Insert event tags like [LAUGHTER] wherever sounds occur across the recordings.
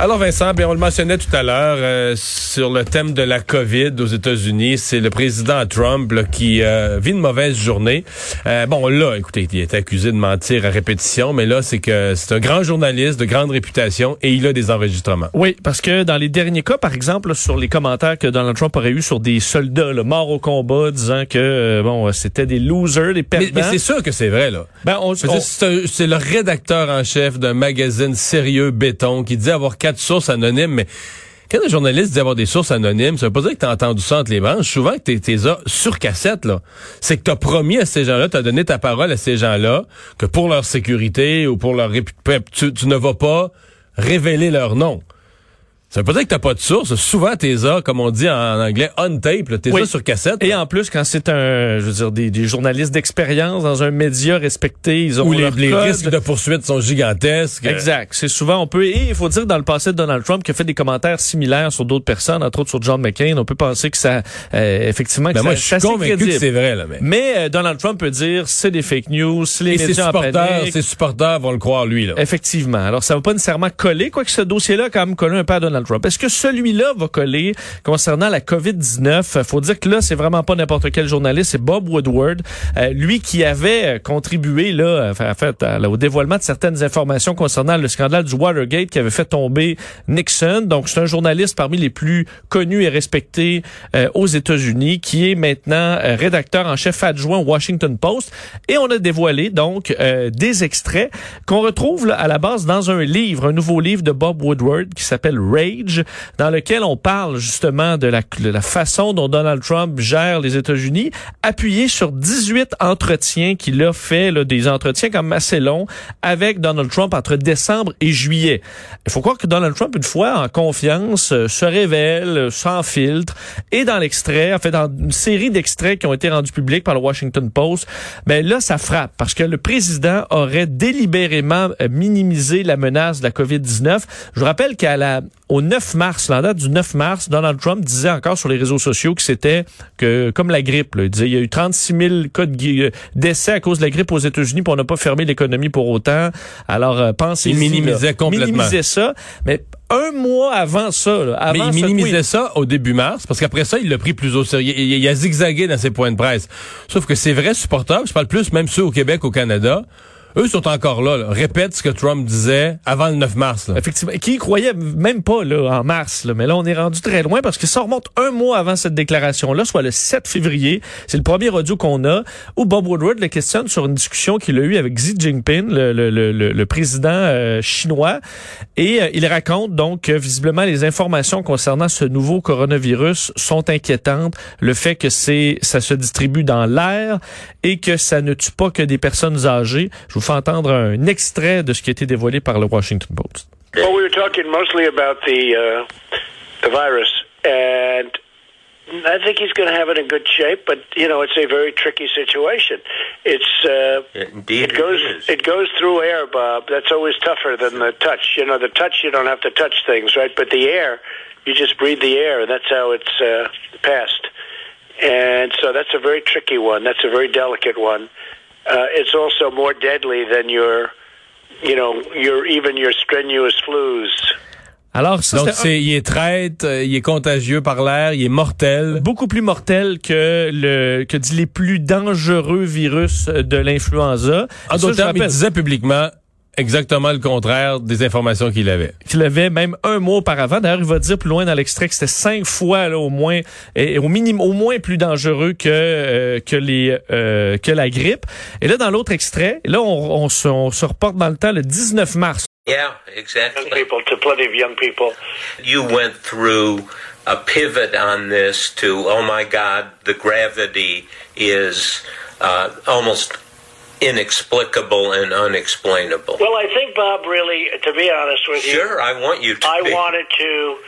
Alors Vincent, bien, on le mentionnait tout à l'heure euh, sur le thème de la COVID aux États-Unis, c'est le président Trump là, qui euh, vit une mauvaise journée. Euh, bon, là, écoutez, il est accusé de mentir à répétition, mais là, c'est que c'est un grand journaliste de grande réputation et il a des enregistrements. Oui, parce que dans les derniers cas, par exemple, sur les commentaires que Donald Trump aurait eu sur des soldats là, morts au combat, disant que bon, c'était des losers, des perdants. Mais, mais c'est sûr que c'est vrai là. Ben, on, on... c'est le rédacteur en chef d'un magazine sérieux béton qui dit avoir quatre sources anonymes, mais quand un journaliste dit avoir des sources anonymes, ça veut pas dire que t'as entendu ça entre les branches. Souvent que t'es, t'es sur cassette, là. C'est que t'as promis à ces gens-là, t'as donné ta parole à ces gens-là, que pour leur sécurité ou pour leur réputation, tu, tu ne vas pas révéler leur nom. Ça veut pas dire que t'as pas de source. Souvent, t'es là, comme on dit en anglais, on tape, t'es oui. sur cassette. Et en plus, quand c'est un, je veux dire, des, des journalistes d'expérience dans un média respecté, ils ont Où les, les risques de poursuite sont gigantesques. Exact. C'est souvent, on peut, et il faut dire dans le passé de Donald Trump qui a fait des commentaires similaires sur d'autres personnes, entre autres sur John McCain, on peut penser que ça, euh, effectivement, que ben ça, moi, je suis convaincu que c'est vrai, là, mais. Mais euh, Donald Trump peut dire, c'est des fake news, les et médias ses supporters, ses supporters vont le croire, lui, là. Effectivement. Alors, ça va pas nécessairement coller, quoique ce dossier-là quand même collé un peu à Donald Trump. Est-ce que celui celui-là va coller concernant la COVID-19? Faut dire que là, c'est vraiment pas n'importe quel journaliste, c'est Bob Woodward, euh, lui qui avait contribué là, en fait, au dévoilement de certaines informations concernant le scandale du Watergate qui avait fait tomber Nixon. Donc, c'est un journaliste parmi les plus connus et respectés euh, aux États-Unis, qui est maintenant euh, rédacteur en chef adjoint au Washington Post. Et on a dévoilé donc euh, des extraits qu'on retrouve là, à la base dans un livre, un nouveau livre de Bob Woodward qui s'appelle Dans lequel on parle justement de la, façon dont Donald Trump gère les États-Unis, appuyé sur 18 entretiens qu'il a fait, des entretiens comme assez longs, avec Donald Trump entre décembre et juillet. Il faut croire que Donald Trump, une fois en confiance, euh, se révèle euh, sans filtre, et dans l'extrait, en fait, dans une série d'extraits qui ont été rendus publics par le Washington Post, ben là, ça frappe, parce que le président aurait délibérément euh, minimisé la menace de la COVID-19. Je vous rappelle qu'à la, au 9 mars, la date du 9 mars, Donald Trump disait encore sur les réseaux sociaux que c'était que comme la grippe. Là. Il disait il y a eu 36 000 cas de décès à cause de la grippe aux États-Unis, pour on n'a pas fermé l'économie pour autant. Alors euh, pensez Il minimisait complètement. Minimisait ça, mais un mois avant ça. Là, avant mais il minimisait ça au début mars, parce qu'après ça, il l'a pris plus au sérieux. Il, il, a zigzagué dans ses points de presse. Sauf que c'est vrai supporters, je parle plus même ceux au Québec, au Canada, eux sont encore là, là, répètent ce que Trump disait avant le 9 mars. Là. Effectivement. Qui croyait même pas là, en mars. Là. Mais là, on est rendu très loin parce que ça remonte un mois avant cette déclaration-là, soit le 7 février. C'est le premier audio qu'on a où Bob Woodward le questionne sur une discussion qu'il a eue avec Xi Jinping, le, le, le, le président euh, chinois. Et euh, il raconte donc que visiblement les informations concernant ce nouveau coronavirus sont inquiétantes. Le fait que c'est ça se distribue dans l'air et que ça ne tue pas que des personnes âgées. Fais entendre un extrait de ce qui a été dévoilé par le Washington Post. Well, we were talking mostly about the uh, the virus, and I think he's going to have it in good shape. But you know, it's a very tricky situation. It's uh, Indeed it goes it, it goes through air, Bob. That's always tougher than the touch. You know, the touch you don't have to touch things, right? But the air, you just breathe the air, and that's how it's uh, passed. And so that's a very tricky one. That's a very delicate one. Uh, it's also more deadly than your, you know, your even your strenuous flus. Alors, ça, Donc, c'est, il est traite, euh, il est contagieux par l'air, il est mortel. Beaucoup plus mortel que le que dit les plus dangereux virus de l'influenza. En d'autres termes, il disait publiquement exactement le contraire des informations qu'il avait. Qu'il avait même un mois auparavant. D'ailleurs, il va dire plus loin dans l'extrait que c'était cinq fois là, au moins, et au minimum, au moins plus dangereux que euh, que les euh, que la grippe. Et là, dans l'autre extrait, là, on, on, se, on se reporte dans le temps le 19 mars. Yeah, exactly. Young people to plenty of young people. You went through a pivot on this to, oh my God, the gravity is uh, almost inexplicable and unexplainable. Well, I think Bob really, to be honest with you, Sure, I want you to. I be. wanted to.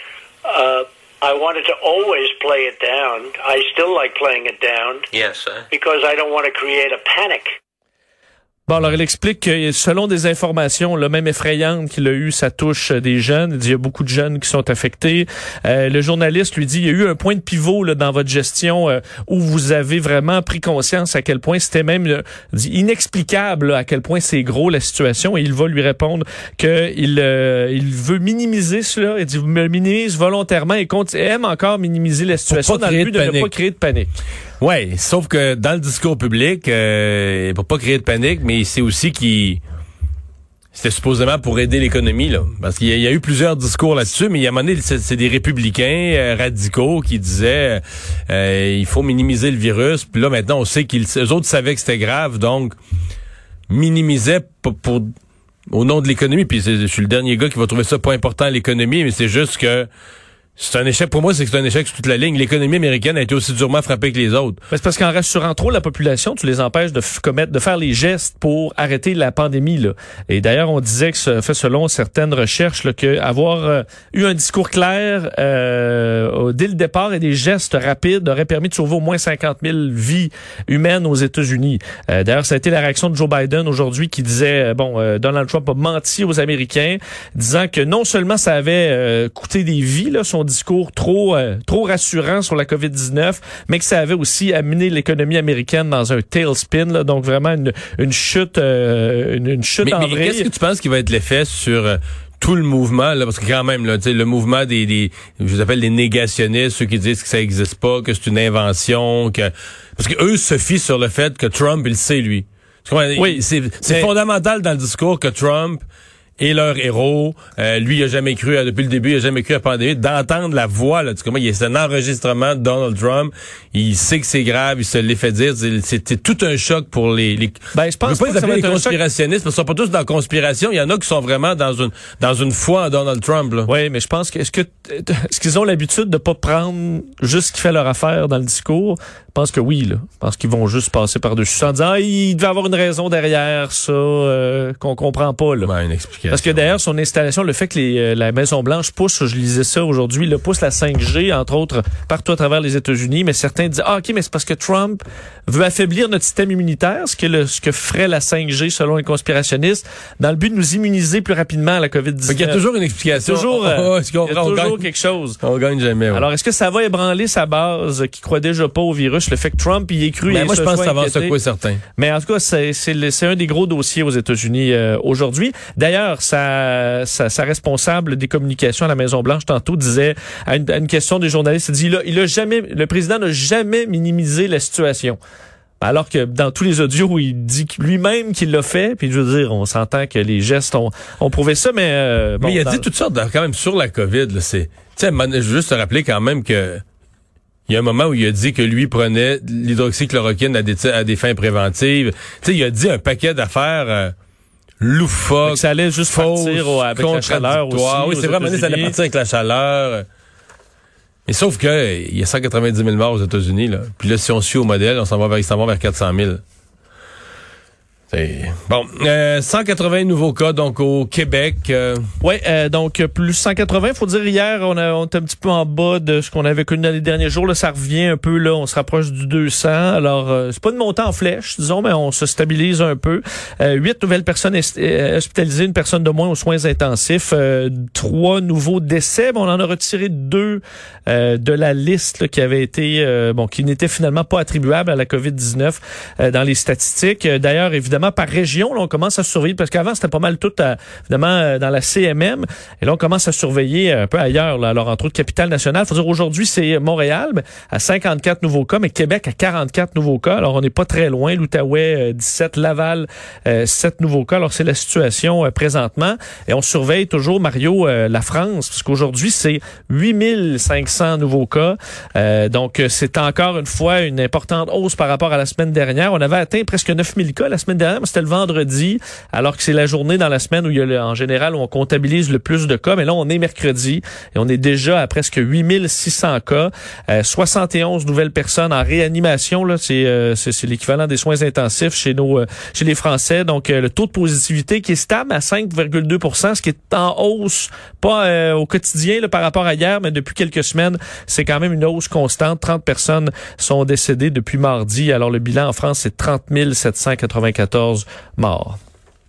Uh, I wanted to always play it down. I still like playing it down Yes, uh, because I don't want to create a panic. Bon, alors il explique que selon des informations, le même effrayantes qu'il a eu, ça touche des jeunes. Il dit il y a beaucoup de jeunes qui sont affectés. Euh, le journaliste lui dit il y a eu un point de pivot là, dans votre gestion euh, où vous avez vraiment pris conscience à quel point c'était même euh, inexplicable à quel point c'est gros la situation. Et il va lui répondre que il il veut minimiser cela. Il dit vous me minimise volontairement et compte, aime encore minimiser la situation dans le but de, de ne pas créer de panique. Ouais, sauf que dans le discours public, euh, pour pas créer de panique, mais c'est aussi qui c'était supposément pour aider l'économie, là. Parce qu'il y, a eu plusieurs discours là-dessus, mais il y a un moment donné, c'est des républicains euh, radicaux qui disaient euh, il faut minimiser le virus. Puis là, maintenant, on sait qu'ils autres savaient que c'était grave, donc minimisaient pour, au nom de l'économie. Puis je suis le dernier gars qui va trouver ça pas important l'économie, mais c'est juste que c'est un échec. Pour moi, c'est que c'est un échec sur toute la ligne. L'économie américaine a été aussi durement frappée que les autres. C'est parce qu'en rassurant trop la population, tu les empêches de commettre, de faire les gestes pour arrêter la pandémie. Là. Et d'ailleurs, on disait que ça fait selon certaines recherches là, que avoir euh, eu un discours clair euh, dès le départ et des gestes rapides aurait permis de sauver au moins 50 000 vies humaines aux États-Unis. Euh, d'ailleurs, ça a été la réaction de Joe Biden aujourd'hui qui disait bon, Donald Trump a menti aux Américains, disant que non seulement ça avait coûté des vies, là, discours trop euh, trop rassurant sur la COVID-19, mais que ça avait aussi amené l'économie américaine dans un tailspin, là, donc vraiment une, une chute euh, une, chute en mais Qu'est-ce que tu penses qui va être l'effet sur euh, tout le mouvement, là, parce que quand même, là, le mouvement des, des je vous appelle les négationnistes, ceux qui disent que ça existe pas, que c'est une invention, que parce que eux se fient sur le fait que Trump, il sait lui. Oui, c'est fondamental dans le discours que Trump et leur héros. Euh, lui, il a jamais cru, depuis le début, il a jamais cru à la pandémie. D'entendre la voix, là, tu comprends, c'est un enregistrement de Donald Trump. Il sait que c'est grave, il se l'est fait dire. C'était tout un choc pour les... les... Ben, je pense pas que les conspirationnistes, parce qu'ils sont pas tous dans la conspiration. Il y en a qui sont vraiment dans une dans une foi en Donald Trump. Là. Oui, mais je pense que est-ce que est-ce qu'ils ont l'habitude de pas prendre juste ce qui fait leur affaire dans le discours? Je pense que oui, là. Je pense qu'ils vont juste passer par-dessus ça en disant ah, il devait avoir une raison derrière ça euh, qu'on comprend pas. Là. Ben, une explication. Parce que d'ailleurs, son installation, le fait que les, euh, la Maison-Blanche pousse, je lisais ça aujourd'hui, le pousse la 5G, entre autres, partout à travers les États-Unis, mais certains disent Ah, OK, mais c'est parce que Trump veut affaiblir notre système immunitaire, ce que, le, ce que ferait la 5G selon les conspirationnistes, dans le but de nous immuniser plus rapidement à la COVID-19. Il y a toujours une explication. Toujours, euh, [LAUGHS] il y a toujours quelque chose. On gagne jamais. Alors, est-ce que ça va ébranler sa base qui croit déjà pas au virus? le fait que Trump y est cru. Mais moi, je pense que ça va secouer certains. Mais en tout cas, c'est un des gros dossiers aux États-Unis euh, aujourd'hui. D'ailleurs, sa, sa, responsable des communications à la Maison Blanche tantôt disait à une, question des journalistes, il dit il a, il a jamais, le président n'a jamais minimisé la situation. Alors que dans tous les audios, il dit lui-même qu'il l'a fait, puis je veux dire, on s'entend que les gestes ont, ont prouvé ça, mais... Euh, mais il a dit toutes sortes, quand même, sur la COVID, c'est... Tu sais, je veux juste te rappeler quand même que il y a un moment où il a dit que lui prenait l'hydroxychloroquine à des, à des fins préventives. Tu sais, il a dit un paquet d'affaires euh, loufoques. ça allait juste partir avec la chaleur aussi. Oui, c'est vrai, ça allait partir avec la chaleur. Mais sauf que il y a 190 000 morts aux États-Unis. Là. Puis là, si on suit au modèle, on s'en va vers, va vers 400 000. Bon, euh, 180 nouveaux cas donc au Québec. Euh... Oui, euh, donc plus 180. Faut dire hier, on, a, on un petit peu en bas de ce qu'on avait connu dans les derniers jours. Là, ça revient un peu là, on se rapproche du 200. Alors euh, c'est pas de montant en flèche, disons, mais on se stabilise un peu. Euh, huit nouvelles personnes hospitalisées, une personne de moins aux soins intensifs, trois nouveaux décès. Bon, on en a retiré deux de la liste qui avait été bon, qui n'était finalement pas attribuable à la COVID 19 dans les statistiques. D'ailleurs, évidemment par région. Là, on commence à surveiller parce qu'avant c'était pas mal tout à, évidemment euh, dans la CMM et là on commence à surveiller un peu ailleurs. Là. Alors entre autres capitale nationale, faut dire aujourd'hui c'est Montréal à 54 nouveaux cas, mais Québec à 44 nouveaux cas. Alors on n'est pas très loin. L'Outaouais 17, euh, Laval 7 euh, nouveaux cas. Alors c'est la situation présentement et on surveille toujours Mario la France parce qu'aujourd'hui c'est 8500 nouveaux cas. donc c'est encore une fois une importante hausse par rapport à la semaine dernière. On avait atteint presque 9000 cas la semaine dernière c'était le vendredi, alors que c'est la journée dans la semaine où il y a en général où on comptabilise le plus de cas. Mais là, on est mercredi et on est déjà à presque 8600 cas, 71 euh, nouvelles personnes en réanimation. Là, c'est euh, c'est l'équivalent des soins intensifs chez nos euh, chez les Français. Donc le taux de positivité qui est stable à 5,2% ce qui est en hausse, pas au quotidien là, par rapport à hier, mais depuis quelques semaines, c'est quand même une hausse constante. 30 personnes sont décédées depuis mardi. Alors le bilan en France, c'est 30 794 14 morts.